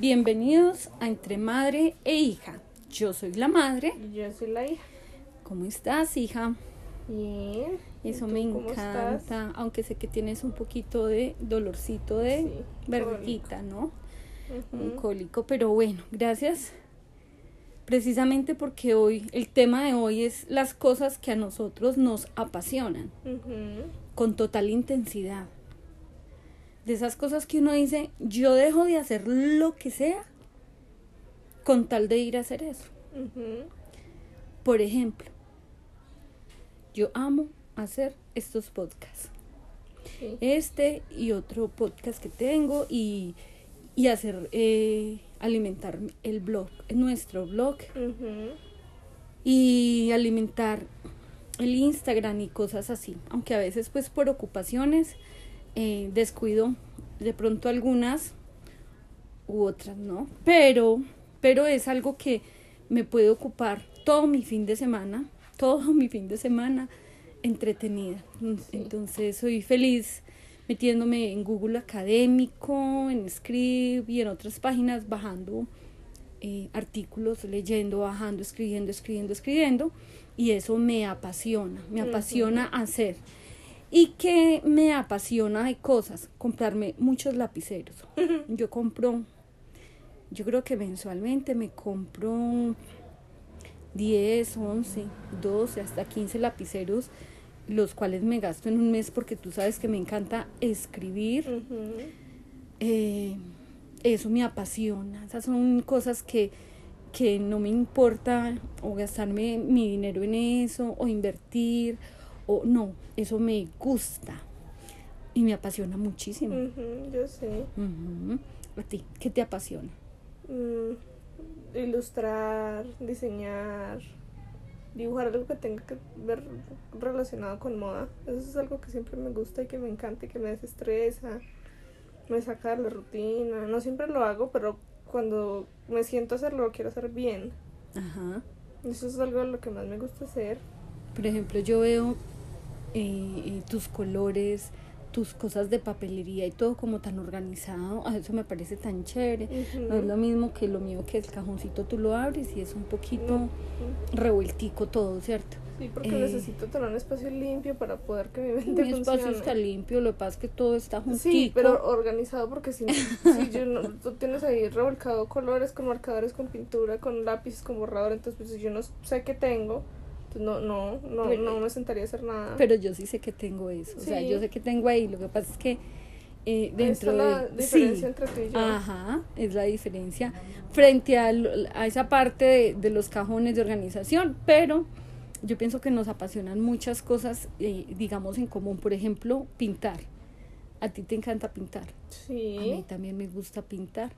Bienvenidos a Entre Madre e Hija. Yo soy la madre. Y yo soy la hija. ¿Cómo estás, hija? Bien. ¿Y Eso me encanta, estás? aunque sé que tienes un poquito de dolorcito de Sí, ¿no? Un cólico, pero bueno, gracias. Precisamente porque hoy, el tema de hoy es las cosas que a nosotros nos apasionan con total intensidad. De esas cosas que uno dice, yo dejo de hacer lo que sea con tal de ir a hacer eso. Por ejemplo, yo amo hacer estos podcasts. Sí. Este y otro podcast que tengo y, y hacer, eh, alimentar el blog, nuestro blog y alimentar el Instagram y cosas así. Aunque a veces pues por ocupaciones eh, descuido de pronto algunas u otras, ¿no? Pero, pero es algo que me puede ocupar todo mi fin de semana, todo mi fin de semana entretenida. Entonces soy feliz metiéndome en Google Académico, en Script y en otras páginas, bajando eh, artículos, leyendo, bajando, escribiendo, escribiendo, escribiendo. Y eso me apasiona, me apasiona hacer. Y que me apasiona de cosas, comprarme muchos lapiceros. Yo compro, yo creo que mensualmente me compro 10, 11, 12, hasta 15 lapiceros, los cuales me gasto en un mes porque tú sabes que me encanta escribir. Eh, eso me apasiona. Esas son cosas que, que no me importa o gastarme mi dinero en eso o invertir o no, eso me gusta y me apasiona muchísimo. Yo sé. A ti, ¿qué te apasiona? Mm, ilustrar, diseñar, dibujar algo que tenga que ver relacionado con moda. Eso es algo que siempre me gusta y que me encanta y que me desestresa, me saca de la rutina. No siempre lo hago, pero cuando me siento a hacerlo, lo quiero hacer bien. Ajá. Eso es algo de lo que más me gusta hacer. Por ejemplo, yo veo eh, tus colores, tus cosas de papelería y todo como tan organizado. A eso me parece tan chévere. No es lo mismo que lo mío que el cajoncito tú lo abres y es un poquito Ujú. revueltico todo, ¿cierto? Sí, porque Eh, necesito tener un espacio limpio para poder que mi mente Mi espacio funcione. está limpio, lo que pasa es que todo está juntico. Sí, pero organizado porque si, si yo no- tú tienes ahí revolcado colores con marcadores, con pintura, con lápices, con borrador, entonces pues si yo no sé qué tengo, no, no, no, Pero- no me sentaría a hacer nada. Pero yo sí sé que tengo eso. O sea, Sí. yo sé que tengo ahí. Lo que pasa es que eh, dentro está la de. diferencia sí. entre tú y yo. Ajá, es la diferencia frente a, a esa parte de, de los cajones de organización, pero yo pienso que nos apasionan muchas cosas, eh, digamos, en común. Por ejemplo, pintar. A ti te encanta pintar. A mí Sí. también me gusta pintar.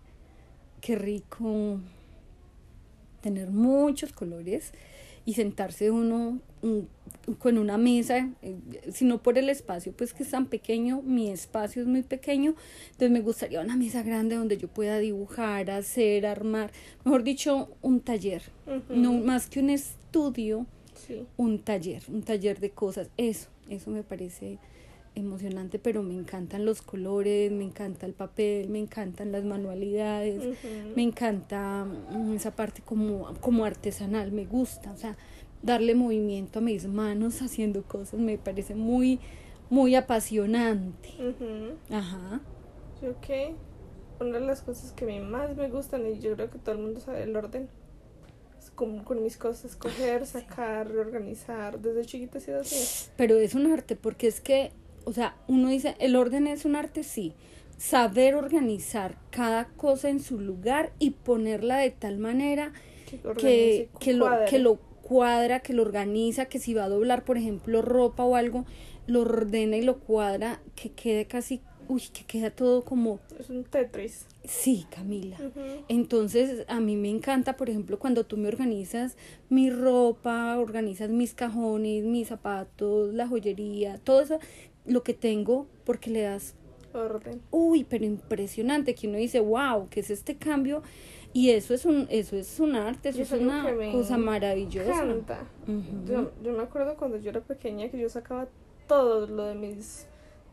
Qué rico tener muchos colores y sentarse uno con una mesa, eh, sino por el espacio, pues que es tan pequeño, mi espacio es muy pequeño, entonces me gustaría una mesa grande donde yo pueda dibujar, hacer, armar, mejor dicho, un taller, no más que un estudio, Sí. un taller, un taller de cosas, eso, eso me parece emocionante, pero me encantan los colores, me encanta el papel, me encantan las manualidades, me encanta mm, esa parte como, como artesanal, me gusta, o sea, darle movimiento a mis manos haciendo cosas me parece muy, muy apasionante. Ujú. Ajá. Yo que una de las cosas que a mí más me gustan, y yo creo que todo el mundo sabe el orden, es como con mis cosas, escoger, sacar, reorganizar. Desde chiquita sido así. Pero es un arte porque es que, o sea, uno dice, el orden es un arte, sí. Saber organizar cada cosa en su lugar y ponerla de tal manera Que, que, lo, que lo cuadra, que lo organiza, que si va a doblar, por ejemplo, ropa o algo, lo ordena y lo cuadra, que quede casi, uy, que queda todo como, Es un Tetris. sí, Camila. Entonces, a mí me encanta, por ejemplo, cuando tú me organizas mi ropa, organizas mis cajones, mis zapatos, la joyería, todo eso, lo que tengo, porque le das Orden. uy, pero impresionante, que uno dice, wow, ¿qué es este cambio? Y eso es un, eso es un arte, eso es una cosa maravillosa. Ujú. Yo, yo me acuerdo cuando yo era pequeña que yo sacaba todo lo de mis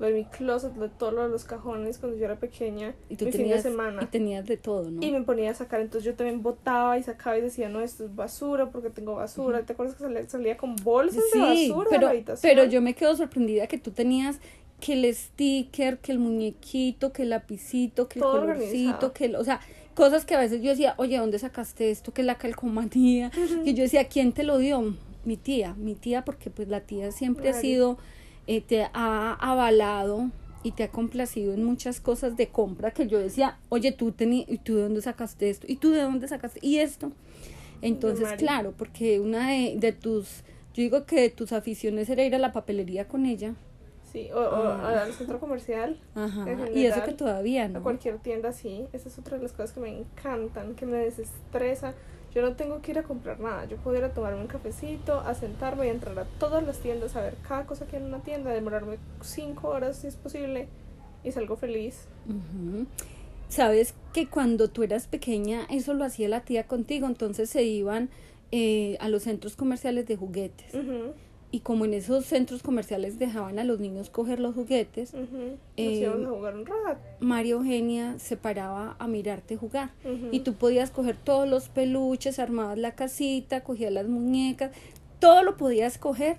de mi closet, lo de todos los cajones cuando yo era pequeña, Y tú mi fin de semana. y tenías de todo, ¿no? Y me ponía a sacar, entonces yo también botaba y sacaba y decía, no, esto es basura porque tengo basura. ¿Te acuerdas que salía, salía con bolsas de basura de pero, la habitación? pero yo me quedo sorprendida que tú tenías que el sticker, que el muñequito, que el lapicito, que el colorcito, organizado. que el, o sea, cosas que a veces yo decía, oye, ¿dónde sacaste esto? Que la calcomanía, que yo decía, ¿quién te lo dio? Mi tía, mi tía, porque pues la tía siempre ha sido, eh, te ha avalado y te ha complacido en muchas cosas de compra que yo decía, oye, tú tení, ¿y tú de dónde sacaste esto? ¿Y tú de dónde sacaste? ¿Y esto? Entonces, claro, porque una de, de tus, yo digo que de tus aficiones era ir a la papelería con ella. Sí, o, o Ah. al centro comercial, Ajá. Y eso que todavía a no. cualquier tienda, sí. Esa es otra de las cosas que me encantan, que me desestresa. Yo no tengo que ir a comprar nada. Yo puedo ir a tomarme un cafecito, a sentarme y entrar a todas las tiendas, a ver cada cosa que hay en una tienda, demorarme cinco horas si es posible y salgo feliz. Sabes que cuando tú eras pequeña, eso lo hacía la tía contigo, entonces se iban eh, a los centros comerciales de juguetes. Y como en esos centros comerciales dejaban a los niños coger los juguetes, Eh, íbamos a jugar un rato. María Eugenia se paraba a mirarte jugar. Y tú podías coger todos los peluches, armabas la casita, cogías las muñecas, todo lo podías coger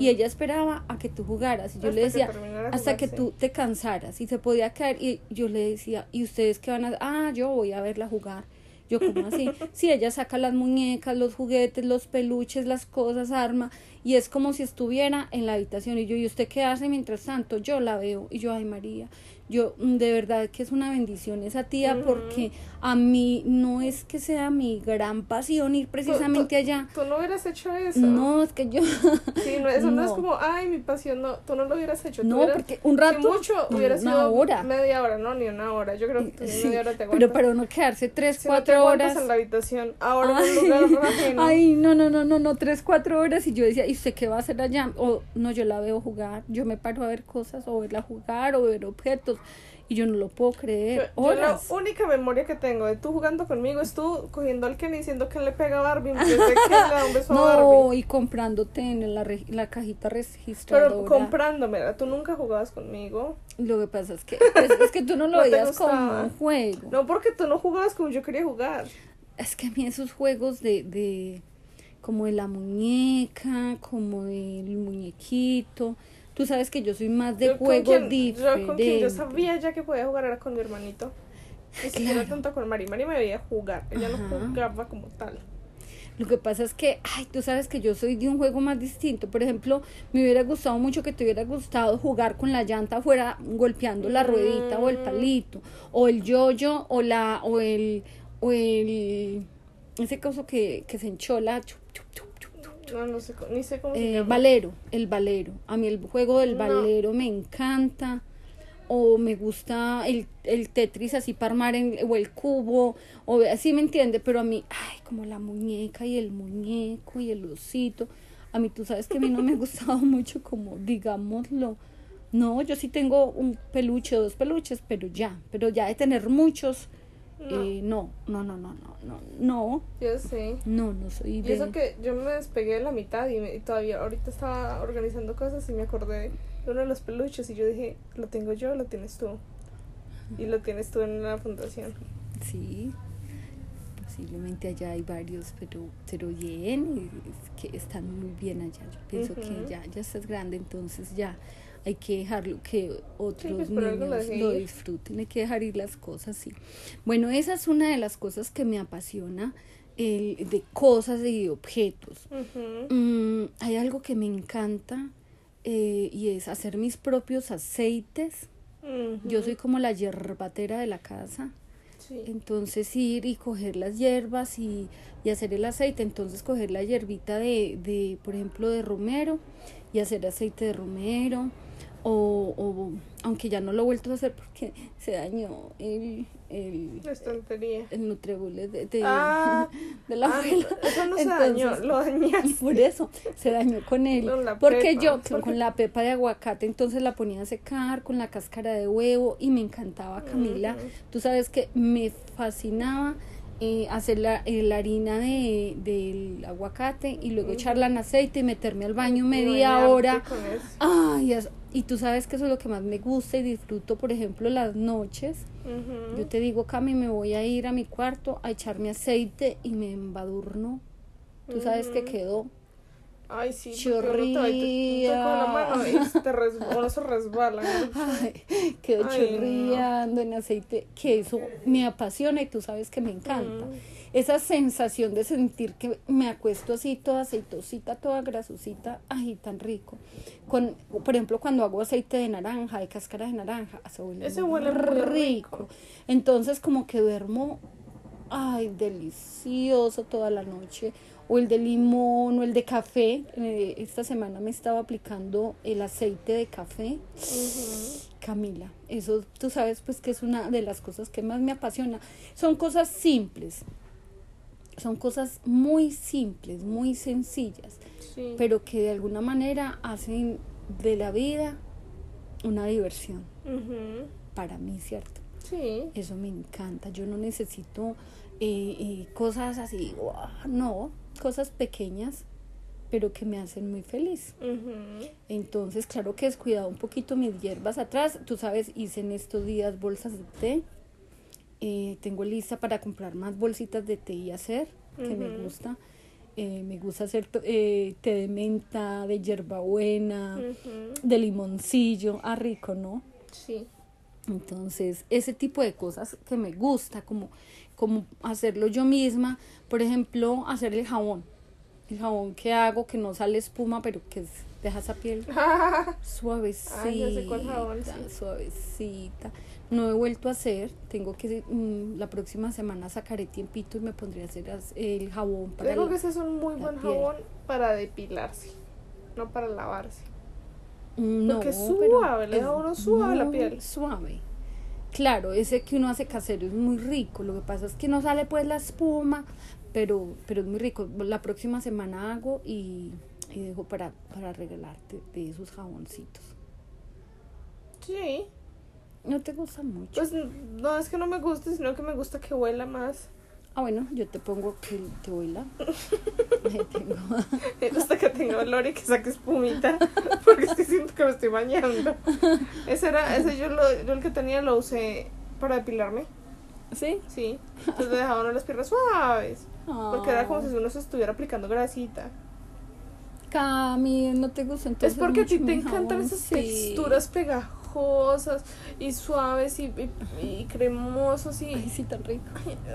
y ella esperaba a que tú jugaras. Y yo Hasta le decía, hasta jugar, que sí. tú te cansaras y se podía caer. Y yo le decía, ¿y ustedes qué van a hacer? Ah, yo voy a verla jugar. Yo, como así? Sí, ella saca las muñecas, los juguetes, los peluches, las cosas, arma, y es como si estuviera en la habitación. Y yo, ¿y usted qué hace mientras tanto? Yo la veo, y yo, ay María, yo, mm, de verdad que es una bendición esa tía, porque a mí no es que sea mi gran pasión ir precisamente tú- allá. Tú no hubieras hecho eso. No, es que yo, Sí, no, eso no. es como, ay, mi pasión, no, tú no lo hubieras hecho. no, hubieras- porque un si rato, mucho no, hubiera sido hora. media hora, no, ni una hora. Yo creo que Sí, media hora te pero para no quedarse tres, si cuatro horas. en la habitación, ahora Ay, en un lugar ajeno. Ay, no, no, no, no, no, tres, cuatro horas y yo decía, ¿y usted qué va a hacer allá? O no, yo la veo jugar, yo me paro a ver cosas o verla jugar o ver objetos y yo no lo puedo creer. yo la única memoria que tengo de tú jugando conmigo es tú cogiendo al Ken y diciendo que le pega a Barbie en vez de que le da un beso a No, Barbie. y comprándote en la, re- la cajita registradora. Pero comprándomela, tú nunca jugabas conmigo. Lo que pasa es que, pues, es que tú no lo No veías como un juego. No porque tú no jugabas como yo quería jugar. Es que a mí esos juegos de, de como de la muñeca, como del muñequito. Tú sabes que yo soy más de Yo juegos diferentes. Yo yo sabía ya que podía jugar era con mi hermanito. Ni siquiera Claro. tanto con Mari. Mari me veía jugar. Ella Ajá. no jugaba como tal. Lo que pasa es que, ay, tú sabes que yo soy de un juego más distinto. Por ejemplo, me hubiera gustado mucho que te hubiera gustado jugar con la llanta afuera golpeando la ruedita o el Mm. palito, o el yoyo, o la, o el, o el, ese coso que, que se enchola, No, no sé, co- ni sé cómo se eh, llama. valero, el valero. A mí el juego del No. valero me encanta. O me gusta el, el Tetris así para armar en, o el cubo, o así me entiende, pero a mí, ay, como la muñeca y el muñeco y el osito. A mí tú sabes que a mí no me ha gustado mucho como, digámoslo. No, yo sí tengo un peluche, dos peluches, pero ya, pero ya de tener muchos, No. eh, no, no, no, no, no, no, no, Yo sé. no, no soy Y de... eso que yo me despegué de la mitad y, me- y todavía ahorita estaba organizando cosas y me acordé de uno de los peluches y yo dije, lo tengo yo, lo tienes tú. Y lo tienes tú en la fundación. Sí, posiblemente allá hay varios, pero, pero bien, y es que están muy bien allá. Yo pienso Ujú. que ya, ya estás grande, entonces ya hay que dejarlo que otros pues, algo lo niños lo disfruten, hay que dejar ir las cosas, sí. Bueno, esa es una de las cosas que me apasiona, el, de cosas y de objetos. Mm, hay algo que me encanta eh, y es hacer mis propios aceites. Yo soy como la yerbatera de la casa. Sí. Entonces ir y coger las hierbas y, y hacer el aceite. Entonces coger la hierbita de, de, por ejemplo, de romero y hacer aceite de romero. O, o aunque ya no lo he vuelto a hacer porque se dañó el, el, La estantería. el de, de, Ah, de la ah, abuela. eso no se Entonces, dañó, lo dañaste. Por eso se dañó con él. Con la porque pepa, yo porque- con la pepa de aguacate entonces la ponía a secar con la cáscara de huevo y me encantaba Camila. Tú sabes que me fascinaba eh, hacer la, eh, la harina de, del aguacate y luego echarla en aceite y meterme al baño media bañarte hora. con eso. Ay, as- y tú sabes que eso es lo que más me gusta y disfruto, por ejemplo, las noches. Yo te digo, Cami, me voy a ir a mi cuarto a echarme aceite y me embadurno. Tú sabes que Ujú. quedó Ay, sí, uno te la mano y te res- uno se resbala. ¿no? Ay, Ay, no. chorreando en aceite, que eso me apasiona y tú sabes que me encanta. Mm. Esa sensación de sentir que me acuesto así toda aceitosita, toda grasosita, ay, tan rico. Con, por ejemplo, cuando hago aceite de naranja, de cáscara de naranja, eso huele, Ese huele rico. Entonces como que duermo, ay, delicioso toda la noche. O el de limón o el de café. Eh, esta semana me estaba aplicando el aceite de café. Camila, eso tú sabes pues que es una de las cosas que más me apasiona. Son cosas simples, son cosas muy simples, muy sencillas, Sí. pero que de alguna manera hacen de la vida una diversión para mí, ¿cierto? Sí. Eso me encanta, yo no necesito eh, eh, cosas así, ¡guau! no, cosas pequeñas, pero que me hacen muy feliz. Entonces, claro que he descuidado un poquito mis hierbas atrás. Tú sabes, hice en estos días bolsas de té. Eh, tengo lista para comprar más bolsitas de té y hacer, que me gusta. Eh, me gusta hacer eh, té de menta, de hierbabuena, Ujú. de limoncillo. Ah, rico, ¿no? Sí. Entonces, ese tipo de cosas que me gusta, como, como hacerlo yo misma. Por ejemplo, hacer el jabón. El jabón que hago, que no sale espuma, pero que es- deja esa piel suavecita, Ah, ya sé cuál jabón, sí. suavecita. No he vuelto a hacer, tengo que mm, la próxima semana sacaré tiempito y me pondré a hacer el jabón para Digo la- que ese es un muy buen piel. jabón para depilarse, no para lavarse. Mm, porque es suave, le es da a uno suave la piel. Suave. Claro, ese que uno hace casero es muy rico. Lo que pasa es que no sale pues la espuma, pero, pero es muy rico. La próxima semana hago y, y dejo para, para regalarte de esos jaboncitos. Sí. ¿No te gusta mucho? Pues no es que no me guste, sino que me gusta que huela más. Ah, bueno, yo te pongo que te huela. Ahí tengo. Me gusta que tenga olor y que saque espumita. Porque es que siento que me estoy bañando. Ese era, ese yo, lo, yo el que tenía lo usé para depilarme. ¿Sí? Sí. Entonces le dejaba uno las piernas suaves. Porque era como si uno se estuviera aplicando grasita. Cami, ¿no te gusta entonces es porque a ti te encantan esas Sí. texturas pegajosas y suaves y, y, y cremosos y... Ay, sí, tan rico.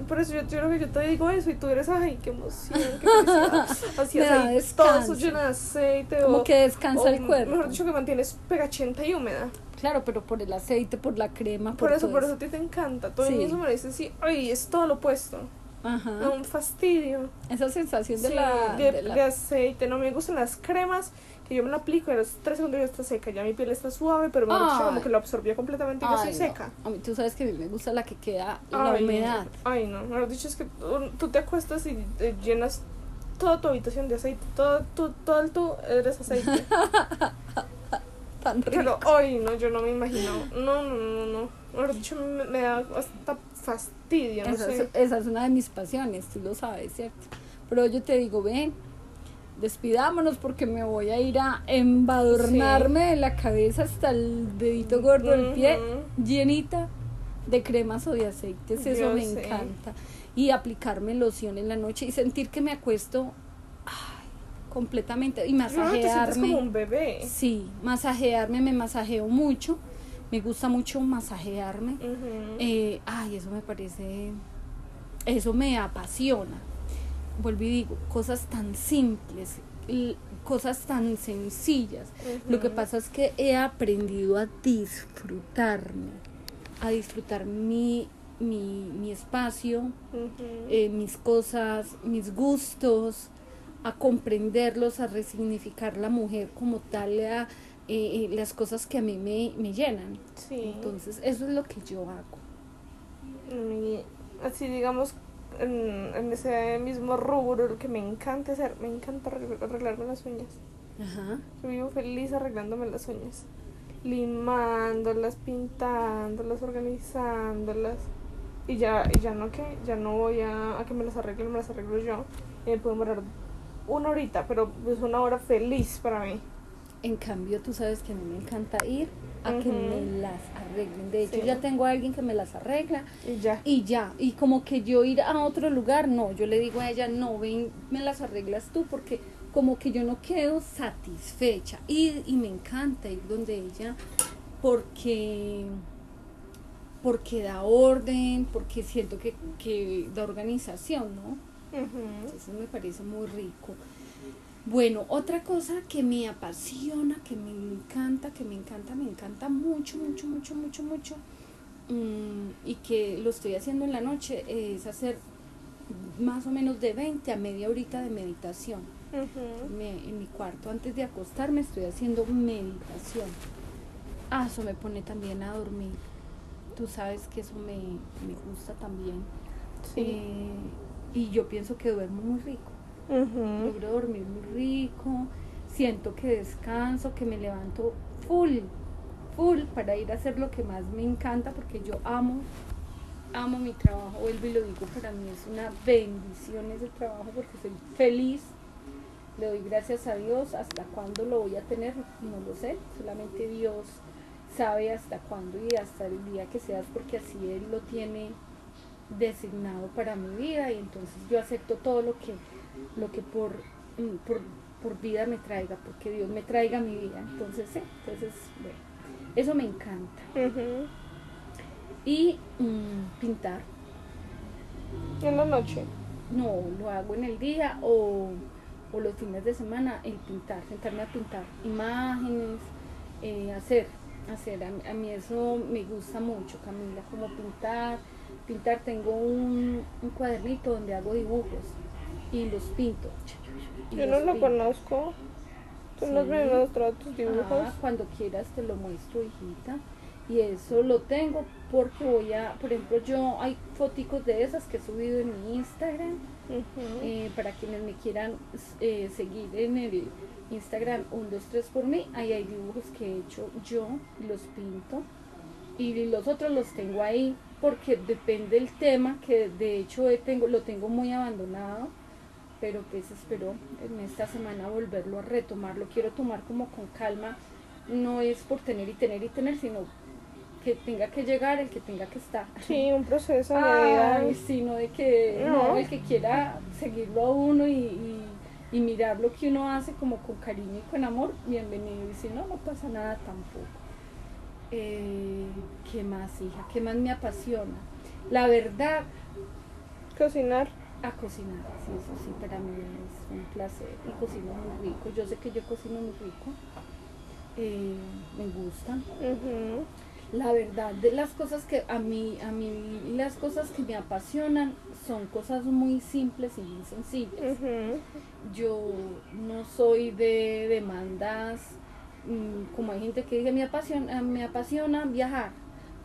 Por eso yo, yo creo que yo te digo eso y tú eres, ay, qué emoción, qué felicidad. Así aceitoso, descanso. lleno de aceite. Como o, que descansa o, el cuerpo. Mejor dicho, que mantienes pegachenta y húmeda. Claro, pero por el aceite, por la crema, por, Por eso, todo por eso a ti te encanta. Todo Sí. el mismo me dice, sí, ay, es todo lo opuesto. Ajá. Un fastidio. Esa sensación de Sí, la... de, de la- de aceite. No me gustan las cremas que yo me la aplico y a los tres segundos ya está seca. Ya mi piel está suave, pero mejor dicho, como que lo absorbió completamente y ya Ay, estoy no. seca. A mí, tú sabes que a mí me gusta la que queda la Ay, humedad. Ay, no. Mejor dicho, es que tú, te acuestas y eh, llenas toda tu habitación de aceite. Todo, tú, todo el tú eres aceite. Tan rico. Pero, ay, no, yo no me imagino. No, no, no, no. Mejor dicho, me, me da hasta fastidio, no esa, sé. es, esa es una de mis pasiones, tú lo sabes, ¿cierto? Pero yo te digo, ven, despidámonos porque me voy a ir a embadurnarme de la cabeza hasta el dedito gordo del pie, llenita de cremas o de aceites, eso Yo me sé. encanta. Y aplicarme loción en la noche y sentir que me acuesto ay, completamente y te masajearme. como un bebé. Sí, masajearme, me masajeo mucho. Me gusta mucho masajearme. Eh, ay, eso me parece. Eso me apasiona. Vuelvo y digo, cosas tan simples, cosas tan sencillas. Lo que pasa es que he aprendido a disfrutarme, a disfrutar mi, mi, mi espacio, eh, mis cosas, mis gustos, a comprenderlos, a resignificar la mujer como tal, a, eh, eh, las cosas que a mí me, me llenan. sí. Entonces, eso es lo que yo hago. Mi- así digamos en, en ese mismo rubro lo que me encanta hacer me encanta arregl- arreglarme las uñas. Ajá. yo vivo feliz arreglándome las uñas limándolas pintándolas organizándolas. Y ya y ya no que ya no voy a, a que me las arreglen me las arreglo yo. Y me puedo demorar una horita pero es una hora feliz para mí. En cambio, tú sabes que a mí me encanta ir a que me las arreglen. De hecho, Sí. ya tengo a alguien que me las arregla Y ya. y ya. Y como que yo ir a otro lugar, no. Yo le digo a ella, no, ven, me las arreglas tú porque como que yo no quedo satisfecha. Y, y me encanta ir donde ella porque porque da orden, porque siento que, que da organización, ¿no? Entonces me parece muy rico. Bueno, otra cosa que me apasiona, que me encanta, que me encanta, me encanta mucho, mucho, mucho, mucho, mucho, mm, y que lo estoy haciendo en la noche, es hacer más o menos de 20 a media horita de meditación. Me- en mi cuarto, antes de acostarme, estoy haciendo meditación. Ah, eso me pone también a dormir. Tú sabes que eso me, me gusta también. Sí. Eh, y yo pienso que duermo muy rico. Logro dormir muy rico. Siento que descanso, que me levanto full, full para ir a hacer lo que más me encanta porque yo amo, amo mi trabajo. Vuelvo y lo digo, para mí es una bendición ese trabajo porque soy feliz. Le doy gracias a Dios. ¿Hasta cuándo lo voy a tener? No lo sé. Solamente Dios sabe hasta cuándo y hasta el día que seas porque así Él lo tiene designado para mi vida y entonces yo acepto todo lo que lo que por, mm, por, por vida me traiga, porque Dios me traiga mi vida. Entonces, sí, entonces, bueno, eso me encanta. Y mm, pintar, En la noche. no, lo hago en el día o, o los fines de semana, el pintar, sentarme a pintar imágenes, eh, hacer, hacer. A, mí- a mí eso me gusta mucho, Camila, como pintar. Pintar, tengo un, un cuadernito donde hago dibujos y los pinto. y Yo no lo pinto. conozco. Tú nos Sí. me has mostrado tus dibujos. Ah, cuando quieras te lo muestro, hijita. Y eso lo tengo porque voy a, por ejemplo, yo hay foticos de esas que he subido en mi Instagram. Eh, para quienes me quieran eh, seguir en el Instagram 123 por mí, ahí hay dibujos que he hecho yo, los pinto. Y los otros los tengo ahí porque depende del tema, que de hecho he tengo, lo tengo muy abandonado pero pues espero en esta semana volverlo a retomar, lo quiero tomar como con calma, no es por tener y tener y tener, sino que tenga que llegar el que tenga que estar. Sí, un proceso. Ay, sino de que no. No. el que quiera seguirlo a uno y, y, y mirar lo que uno hace como con cariño y con amor, bienvenido. Y si no, no pasa nada tampoco. Eh, ¿Qué más, hija? ¿Qué más me apasiona? La verdad, Cocinar. A cocinar, sí, eso sí, para mí es un placer y cocino muy rico. Yo sé que yo cocino muy rico, eh, me gusta. La verdad, de las cosas que a mí, a mí, las cosas que me apasionan son cosas muy simples y muy sencillas. Yo no soy de demandas, mm, como hay gente que dice, me apasiona, me apasiona viajar,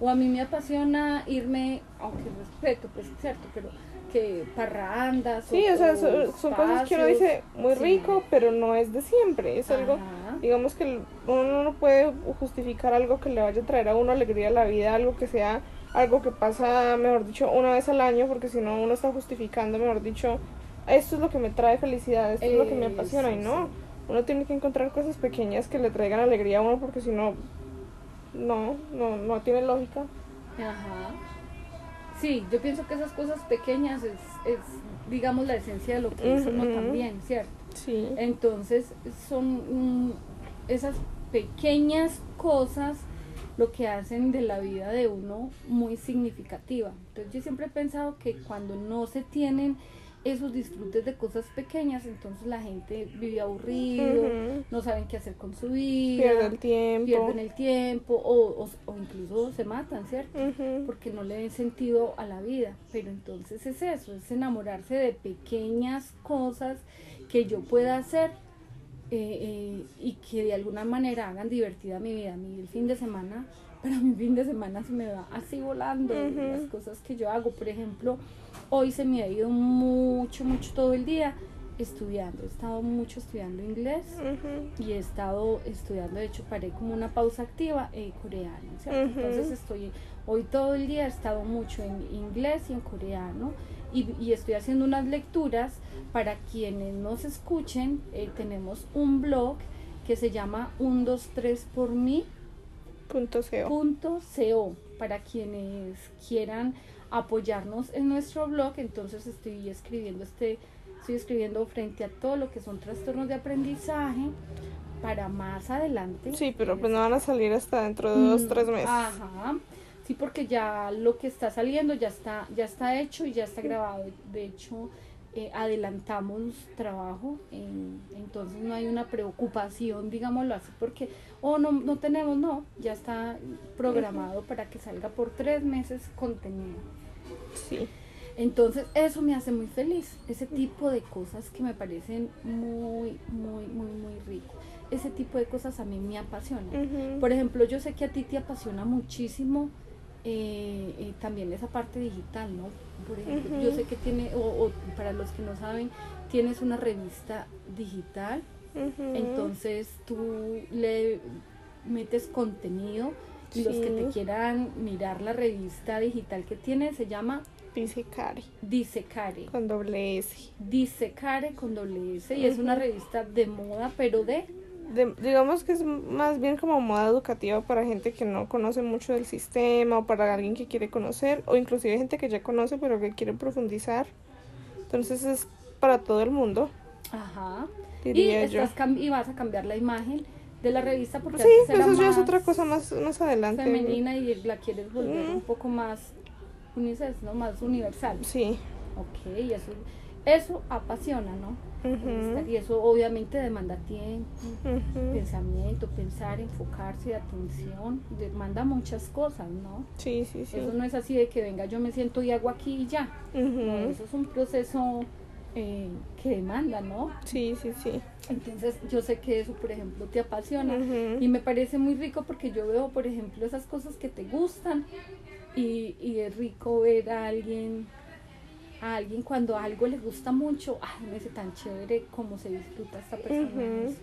o a mí me apasiona irme, aunque respeto, pues cierto, pero que parrandas. Sí, o sea, son, son cosas que uno dice muy sí. rico, pero no es de siempre. Es algo, Ajá. digamos que uno no puede justificar algo que le vaya a traer a uno alegría a la vida, algo que sea algo que pasa, mejor dicho, una vez al año, porque si no uno está justificando, mejor dicho, esto es lo que me trae felicidad, esto es lo que me apasiona, y Eso, no. sí. Uno tiene que encontrar cosas pequeñas que le traigan alegría a uno, porque si no, no, no, no tiene lógica. Ajá. Sí, yo pienso que esas cosas pequeñas es, es digamos, la esencia de lo que es uno también, ¿cierto? Sí. Entonces, son mm, esas pequeñas cosas lo que hacen de la vida de uno muy significativa. Entonces, yo siempre he pensado que cuando no se tienen esos disfrutes de cosas pequeñas, entonces la gente vive aburrido, no saben qué hacer con su vida, Pierde el tiempo. pierden el tiempo o, o- o incluso se matan, ¿cierto? Porque no le den sentido a la vida. Pero entonces es eso, es enamorarse de pequeñas cosas que yo pueda hacer eh, eh, y que de alguna manera hagan divertida mi vida. Mi el fin de semana, para mi fin de semana se me va así volando Ujú. las cosas que yo hago. Por ejemplo, hoy se me ha ido mucho, mucho todo el día estudiando. He estado mucho estudiando inglés Ujú. y he estado estudiando, de hecho paré como una pausa activa eh, coreano, ¿cierto? Ujú. Entonces estoy, hoy todo el día he estado mucho en inglés y en coreano y, y estoy haciendo unas lecturas para quienes nos escuchen, eh, tenemos un blog que se llama 123 por mí Punto CO. punto co para quienes quieran apoyarnos en nuestro blog entonces estoy escribiendo este estoy escribiendo frente a todo lo que son trastornos de aprendizaje para más adelante Sí, pero pues no van a salir hasta dentro de dos, Mm, tres meses. Ajá. Sí, porque ya lo que está saliendo ya está, ya está hecho y ya está grabado. De hecho, eh, adelantamos trabajo, en- entonces no hay una preocupación, digámoslo así, porque, oh, no, no tenemos, no, ya está programado para que salga por tres meses contenido. Sí. Entonces, eso me hace muy feliz. Ese tipo de cosas que me parecen muy, muy, muy, muy rico. Ese tipo de cosas a mí me apasionan. Ujú. Por ejemplo, yo sé que a ti te apasiona muchísimo eh, eh, también esa parte digital, ¿no? Por ejemplo, yo sé que tiene, o, o para los que no saben, tienes una revista digital, entonces tú le metes contenido y los que te quieran mirar la revista digital que tiene se llama Dice Cari. Disecare. Con doble S. Disecare con doble S y es una revista de moda, pero de De- digamos que es más bien como moda educativa para gente que no conoce mucho del sistema o para alguien que quiere conocer o inclusive gente que ya conoce pero que quiere profundizar. Entonces es para todo el mundo, Ajá. diría y, yo. estás cam- y vas a cambiar la imagen de la revista porque Sí, era eso ya es otra cosa más, más adelante. femenina y la quieres volver Mm. un poco más unisex, ¿no? Más universal. Sí. Ok, eso, eso apasiona, ¿no? Y eso obviamente demanda tiempo, pensamiento, pensar, enfocarse, atención, demanda muchas cosas, ¿no? Sí, sí, sí. Eso no es así de que venga, yo me siento y hago aquí y ya. No, eso es un proceso eh, que demanda, ¿no? Sí, sí, sí. Entonces yo sé que eso, por ejemplo, te apasiona y me parece muy rico porque yo veo, por ejemplo, esas cosas que te gustan y, y es rico ver a alguien, a alguien cuando algo le gusta mucho, ay, me dice tan chévere cómo se disfruta esta persona. Eso.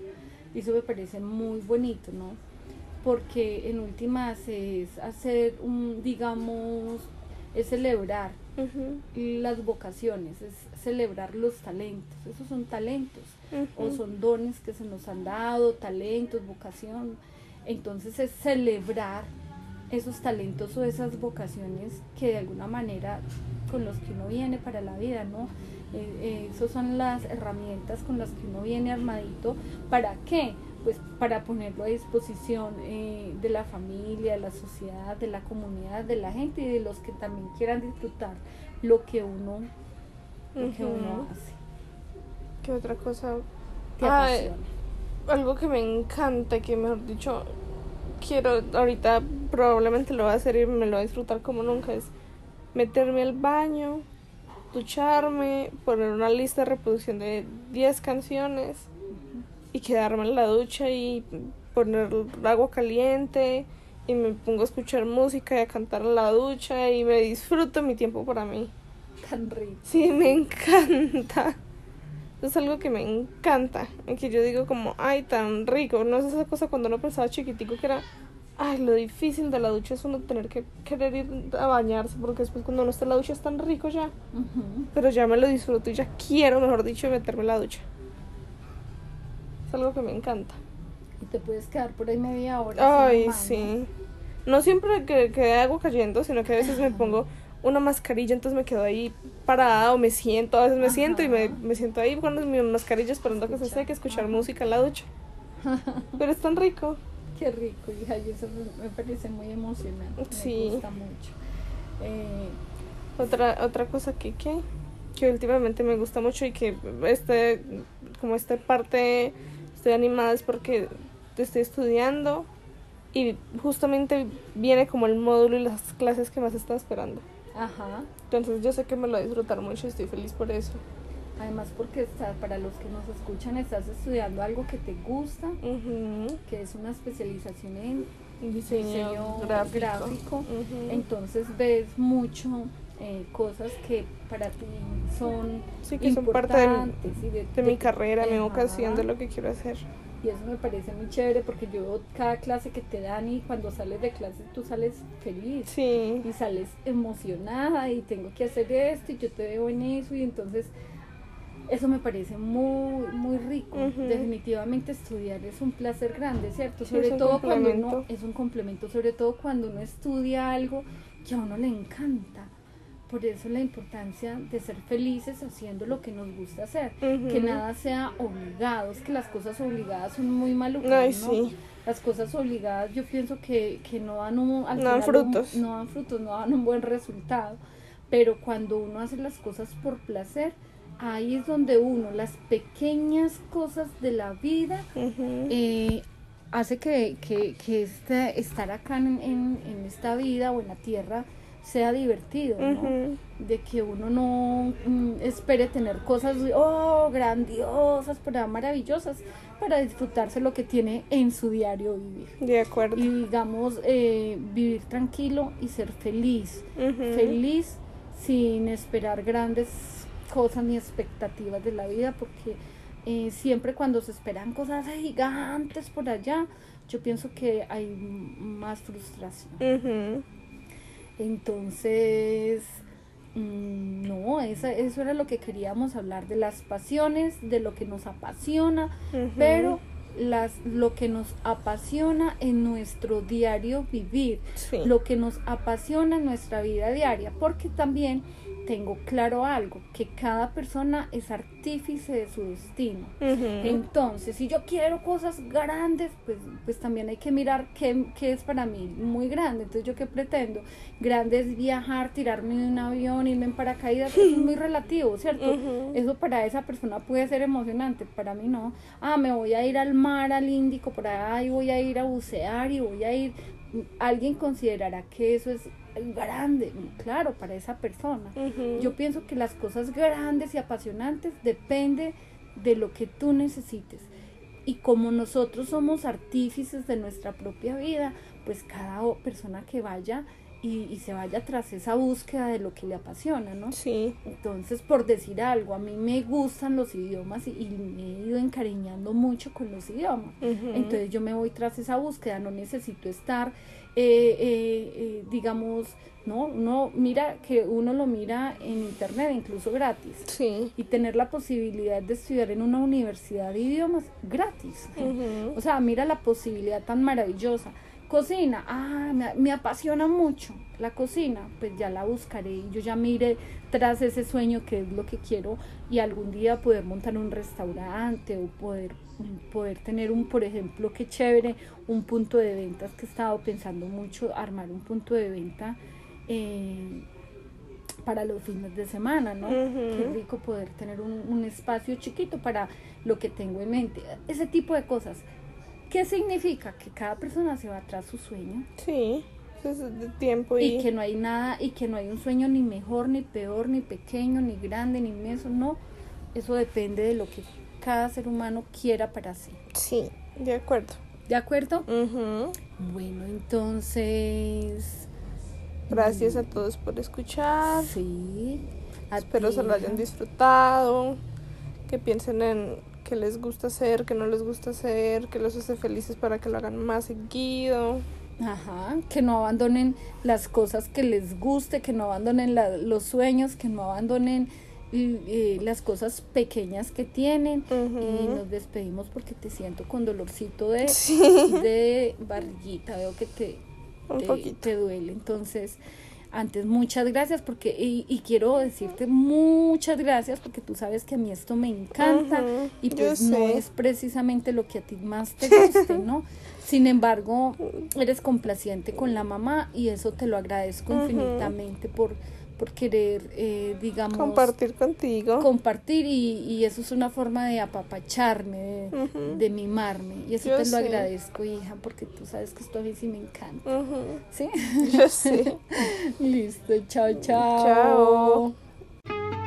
Y eso me parece muy bonito, ¿no? Porque en últimas es hacer un, digamos, es celebrar las vocaciones, es celebrar los talentos, esos son talentos o son dones que se nos han dado, talentos, vocación. Entonces es celebrar esos talentos o esas vocaciones que de alguna manera con los que uno viene para la vida, ¿no? Eh, eh, esas son las herramientas con las que uno viene armadito. ¿Para qué? Pues para ponerlo a disposición eh, de la familia, de la sociedad, de la comunidad, de la gente y de los que también quieran disfrutar lo que uno, lo que uno hace. ¿Qué otra cosa? Te Ay, apasiona. algo que me encanta, que mejor dicho, quiero, ahorita probablemente lo voy a hacer y me lo voy a disfrutar como nunca, es meterme al baño, ducharme, poner una lista de reproducción de 10 canciones y quedarme en la ducha y poner agua caliente y me pongo a escuchar música y a cantar en la ducha y me disfruto mi tiempo para mí. Tan rico. Sí, me encanta. Es algo que me encanta. Y que yo digo como, ay, tan rico. No es esa cosa cuando uno pensaba chiquitico que era, ay, lo difícil de la ducha es uno tener que querer ir a bañarse. Porque después cuando uno está en la ducha es tan rico ya. Pero ya me lo disfruto y ya quiero, mejor dicho, meterme en la ducha. Es algo que me encanta. Y te puedes quedar por ahí media hora. Ay, sí. No siempre que, que hay agua cayendo, sino que a veces me pongo una mascarilla, entonces me quedo ahí parada o me siento, a veces me siento y me, me siento ahí con mi mascarilla esperando que se seque, escuchar Ajá. música en la ducha. Pero es tan rico. Qué rico, hija, y eso me parece muy emocionante. Sí. Me gusta mucho. Eh, Otra, otra cosa que, que, que últimamente me gusta mucho y que este, como esta parte estoy animada es porque estoy estudiando y justamente viene como el módulo y las clases que más estaba esperando. ajá. Entonces yo sé que me lo voy a disfrutar mucho y estoy feliz por eso. Además, porque está, para los que nos escuchan, estás estudiando algo que te gusta, que es una especialización en Diseño, diseño gráfico. Entonces ves mucho eh, cosas que para ti son Sí, que son parte de, importantes y de, de mi carrera, mi vocación, de lo que quiero hacer. Y eso me parece muy chévere porque yo cada clase que te dan y cuando sales de clase tú sales feliz. Sí, y sales emocionada y tengo que hacer esto y yo te veo en eso y entonces Eso me parece muy, muy rico. Definitivamente estudiar es un placer grande, ¿cierto? Sobre todo cuando uno es un complemento, sobre todo cuando uno estudia algo que a uno le encanta. Por eso la importancia de ser felices haciendo lo que nos gusta hacer, que nada sea obligado, es que las cosas obligadas son muy malucas, Ay, sí. Las cosas obligadas yo pienso que, que no dan un, no dan frutos. no dan frutos, no dan un buen resultado. Pero cuando uno hace las cosas por placer, ahí es donde uno, las pequeñas cosas de la vida, eh, hace que, que, que este, estar acá en, en, esta vida o en la tierra sea divertido, ¿no? De que uno no mm, espere tener cosas, oh, grandiosas, pero maravillosas, para disfrutarse lo que tiene en su diario vivir. De acuerdo. Y digamos, eh, vivir tranquilo y ser feliz. Feliz sin esperar grandes cosas ni expectativas de la vida, porque eh, siempre cuando se esperan cosas gigantes por allá, yo pienso que hay más frustración. Entonces, mm, no, eso era lo que queríamos hablar, de las pasiones, de lo que nos apasiona, pero las, lo que nos apasiona en nuestro diario vivir, lo que nos apasiona en nuestra vida diaria, porque también tengo claro algo, que cada persona es artífice de su destino. Entonces, si yo quiero cosas grandes, pues, pues también hay que mirar qué, qué, es para mí muy grande. Entonces, ¿yo qué pretendo? Grande es viajar, tirarme de un avión, irme en paracaídas, eso es muy relativo, ¿cierto? Eso para esa persona puede ser emocionante, para mí no. Ah, me voy a ir al mar, al Índico, por ahí voy a ir a bucear y voy a ir alguien considerará que eso es grande, claro, para esa persona. Yo pienso que las cosas grandes y apasionantes depende de lo que tú necesites. Y como nosotros somos artífices de nuestra propia vida, pues cada persona que vaya y, se vaya tras esa búsqueda de lo que le apasiona, ¿no? Sí. Entonces, por decir algo, a mí me gustan los idiomas y, me he ido encariñando mucho con los idiomas. Entonces yo me voy tras esa búsqueda, no necesito estar, eh, eh, eh, digamos, no, no, mira que uno lo mira en internet, incluso gratis. Sí. Y tener la posibilidad de estudiar en una universidad de idiomas gratis. O sea, mira la posibilidad tan maravillosa Cocina, ah, me, apasiona mucho la cocina, pues ya la buscaré y yo ya mire tras ese sueño que es lo que quiero y algún día poder montar un restaurante o poder, poder tener un, por ejemplo, qué chévere, un punto de ventas que he estado pensando mucho, armar un punto de venta. Eh, para los fines de semana, ¿no? Qué rico poder tener un, un, espacio chiquito para lo que tengo en mente. Ese tipo de cosas. ¿Qué significa? Que cada persona se va tras su sueño. Sí, es de tiempo y... y... que no hay nada, y que no hay un sueño ni mejor, ni peor, ni pequeño, ni grande, ni inmenso, no. Eso depende de lo que cada ser humano quiera para sí. Sí, de acuerdo. ¿De acuerdo? Bueno, entonces... Gracias a todos por escuchar. Sí. Espero se lo hayan disfrutado. Que piensen en que les gusta hacer, que no les gusta hacer, que los hace felices para que lo hagan más seguido. Ajá, que no abandonen las cosas que les guste, que no abandonen los sueños, que no abandonen las cosas pequeñas que tienen. Y nos despedimos porque te siento con dolorcito de, de barriguita, veo que te, te, te duele. Entonces, antes muchas gracias porque y, quiero decirte muchas gracias porque tú sabes que a mí esto me encanta y pues no es precisamente lo que a ti más te guste, ¿no? Sin embargo, eres complaciente con la mamá y eso te lo agradezco infinitamente por por querer, eh, digamos... Compartir contigo. Compartir y, y, eso es una forma de apapacharme, de, mimarme. Y eso te lo agradezco, hija, porque tú sabes que esto a mí sí me encanta. ¿Sí? Yo sí. Listo, chao, chao. Chao.